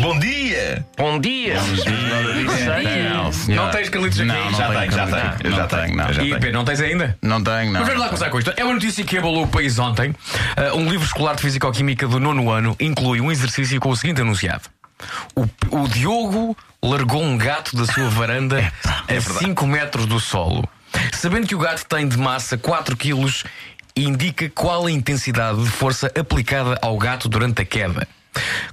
Bom dia! Bom dia! Não tens Carlitos aqui? Não, não já tenho, já Carlitos. tenho. Não já tenho, não. E tenho. Pedro, não tens ainda? Não tenho, não. Mas vamos lá começar com isto. É uma notícia que abalou o país ontem. Uh, um livro escolar de Fisicoquímica do nono ano inclui um exercício com o seguinte enunciado: O, o Diogo largou um gato da sua varanda a 5 metros do solo. Sabendo que o gato tem de massa 4 quilos, indica qual a intensidade de força aplicada ao gato durante a queda.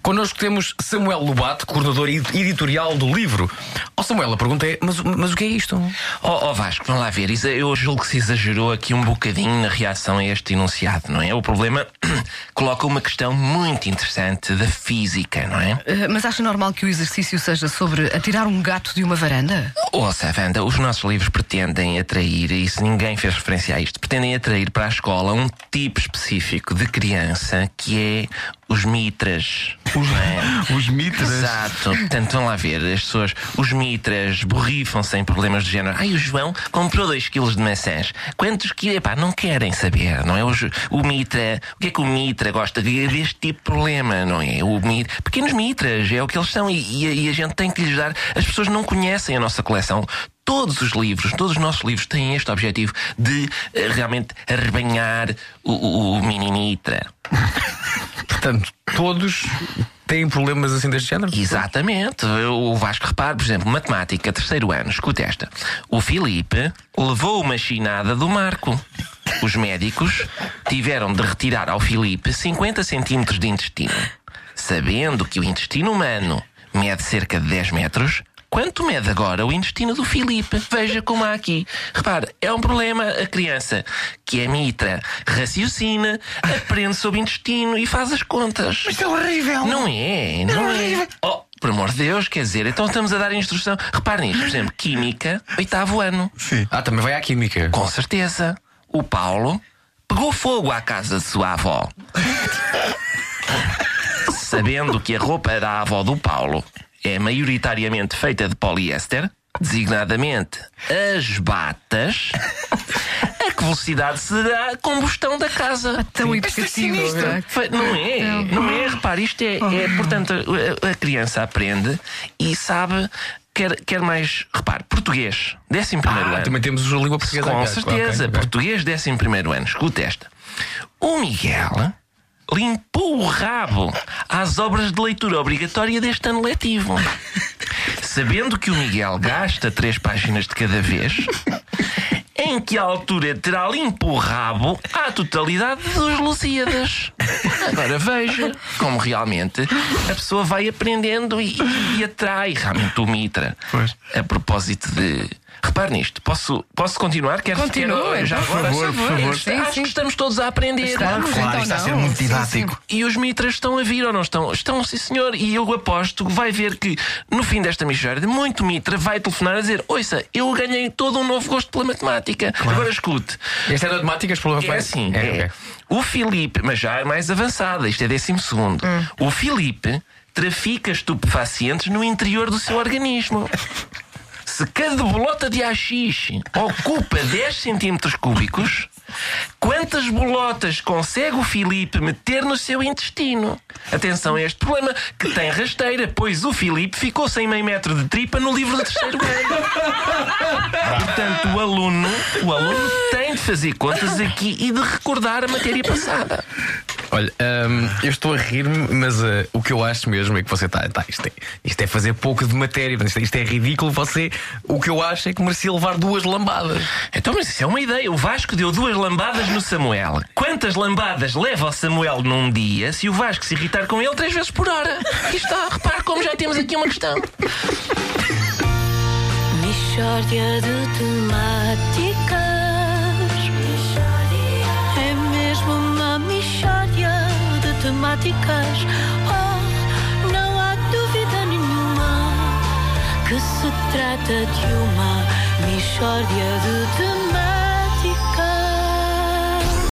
Connosco temos Samuel Lobato, coordenador ed- editorial do livro. Ó Samuel, a pergunta é: mas, mas o que é isto? Ó ó Vasco, vamos lá ver. Isso- Eu julgo que se exagerou aqui um bocadinho na reação a este enunciado, não é? O problema coloca uma questão muito interessante da física, não é? Uh, Mas acha normal que o exercício seja sobre atirar um gato de uma varanda? Ouça, Wanda, os nossos livros pretendem atrair, e se ninguém fez referência a isto, pretendem atrair para a escola um tipo específico de criança que é os mitras. não é? Os mitras. Exato. Portanto, vão lá ver, as pessoas, os mitras borrifam-se em problemas de género. Ai, o João comprou 2 kg de maçãs. Quantos quilos? Epá, não querem saber, não é? O, o mitra, o que é que o mitra gosta de- deste tipo de problema, não é? O mitra, pequenos mitras, é o que eles são e, e a- e a gente tem que lhes dar. As pessoas não conhecem a nossa coleção. Todos os livros, todos os nossos livros têm este objetivo de eh, realmente arrebanhar o, o, o mini mitra. Portanto, todos têm problemas assim deste género? Exatamente. O Vasco repara, por exemplo, matemática, terceiro ano, escuta esta. O Filipe levou uma chinada do Marco. Os médicos tiveram de retirar ao Filipe 50 centímetros de intestino. Sabendo que o intestino humano mede cerca de 10 metros, quanto mede agora o intestino do Filipe? Veja como há aqui. Repare, é um problema a criança que é mitra, raciocina, aprende sobre intestino e faz as contas. Isto é horrível. Não é, não é. Oh, por amor de Deus, quer dizer, então estamos a dar instrução. Repare nisto, por exemplo, Química, oitavo ano. Sim. Ah, também vai à Química. Com certeza. O Paulo pegou fogo à casa de sua avó. Sabendo que a roupa da avó do Paulo é maioritariamente feita de poliéster, designadamente as batas, a que velocidade será a combustão da casa? Tão educativo. não é? Fe- Não é, não é. Repare, isto é, é portanto, a, a criança aprende e sabe. Quer, quer mais, repare, português, 11 primeiro Ah, ano. também temos a língua portuguesa. Com certeza, ok, ok. português, 11 primeiro ano. Escuta esta. O Miguel limpou o rabo às obras de leitura obrigatória deste ano letivo. Sabendo que o Miguel gasta três páginas de cada vez, em que altura terá limpo o rabo à totalidade dos Lusíadas? Agora veja como realmente a pessoa vai aprendendo e, e atrai realmente o Mitra. Pois. A propósito de. Repare nisto, posso, posso continuar? Quero, Continua, já então, agora, por favor, por favor. Acho Sim, sim. que estamos todos a aprender. Estamos, Claro, então isto está a ser não. muito Sim, didático. E os mitras estão a vir ou não estão? Estão, sim, senhor. E eu aposto que vai ver que no fim desta mixória, muito mitra vai telefonar a dizer: Ouça, eu ganhei todo um novo gosto pela matemática. Agora escute. Este é de matemáticas, por É assim, é. O Filipe, mas já é mais avançada, isto é décimo segundo. O Filipe trafica estupefacientes no interior do seu organismo. Se cada bolota de AX ocupa 10 centímetros cúbicos, quantas bolotas consegue o Filipe meter no seu intestino? Atenção a este problema que tem rasteira, pois o Filipe ficou sem meio metro de tripa no livro do terceiro ano. Portanto, o aluno, o aluno tem de fazer contas aqui e de recordar a matéria passada. Olha, hum, eu estou a rir-me, mas uh, o que eu acho mesmo é que você está. Tá, isto, é, isto é fazer pouco de matéria, isto, é- isto é ridículo. Você, o que eu acho é que merecia levar duas lambadas. Então, mas isso é uma ideia. O Vasco deu duas lambadas no Samuel. Quantas lambadas leva o Samuel num dia se o Vasco se irritar com ele três vezes por hora? Aqui está, repare como já temos aqui uma questão. De temáticas. Oh, não há dúvida nenhuma que se trata de uma mishória de temáticas.